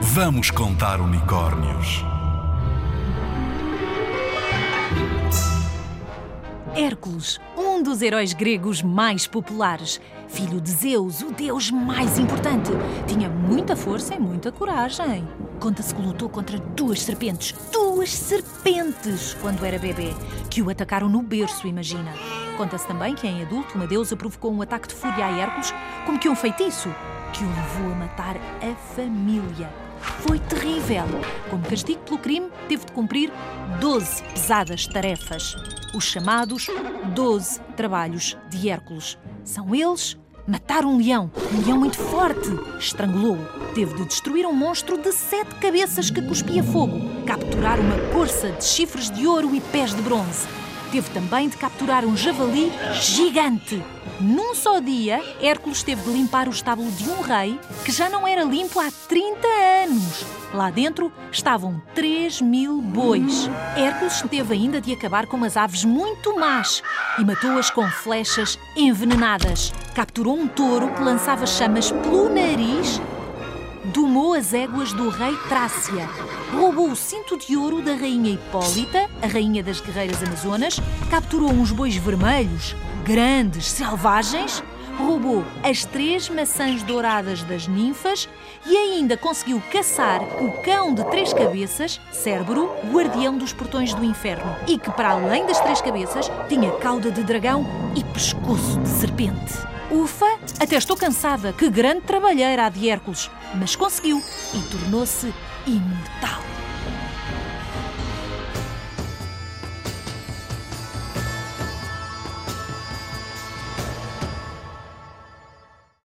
Vamos contar unicórnios. Hércules, um dos heróis gregos mais populares, filho de Zeus, o deus mais importante, tinha muita força e muita coragem. Conta-se que lutou contra duas serpentes, duas serpentes, quando era bebê, que o atacaram no berço, imagina. Conta-se também que em adulto uma deusa provocou um ataque de fúria a Hércules, como que um feitiço, que o levou a matar a família. Foi terrível. Como castigo pelo crime, teve de cumprir 12 pesadas tarefas, os chamados 12 trabalhos de Hércules. São eles matar um leão, um leão muito forte, estrangulou-o. Teve de destruir um monstro de sete cabeças que cuspia fogo, capturar uma corça de chifres de ouro e pés de bronze. Teve também de capturar um javali gigante. Num só dia, Hércules teve de limpar o estábulo de um rei que já não era limpo há 30 anos. Lá dentro estavam 3 mil bois. Hércules teve ainda de acabar com umas aves muito más e matou-as com flechas envenenadas. Capturou um touro que lançava chamas pelo nariz domou as éguas do rei Trácia, roubou o cinto de ouro da rainha Hipólita, a rainha das guerreiras amazonas, capturou uns bois vermelhos, grandes, selvagens, roubou as três maçãs douradas das ninfas e ainda conseguiu caçar o cão de três cabeças, Cérbero, guardião dos portões do inferno, e que, para além das três cabeças, tinha cauda de dragão e pescoço de serpente. Ufa, até estou cansada. Que grande trabalheira a de Hércules. Mas conseguiu e tornou-se imortal.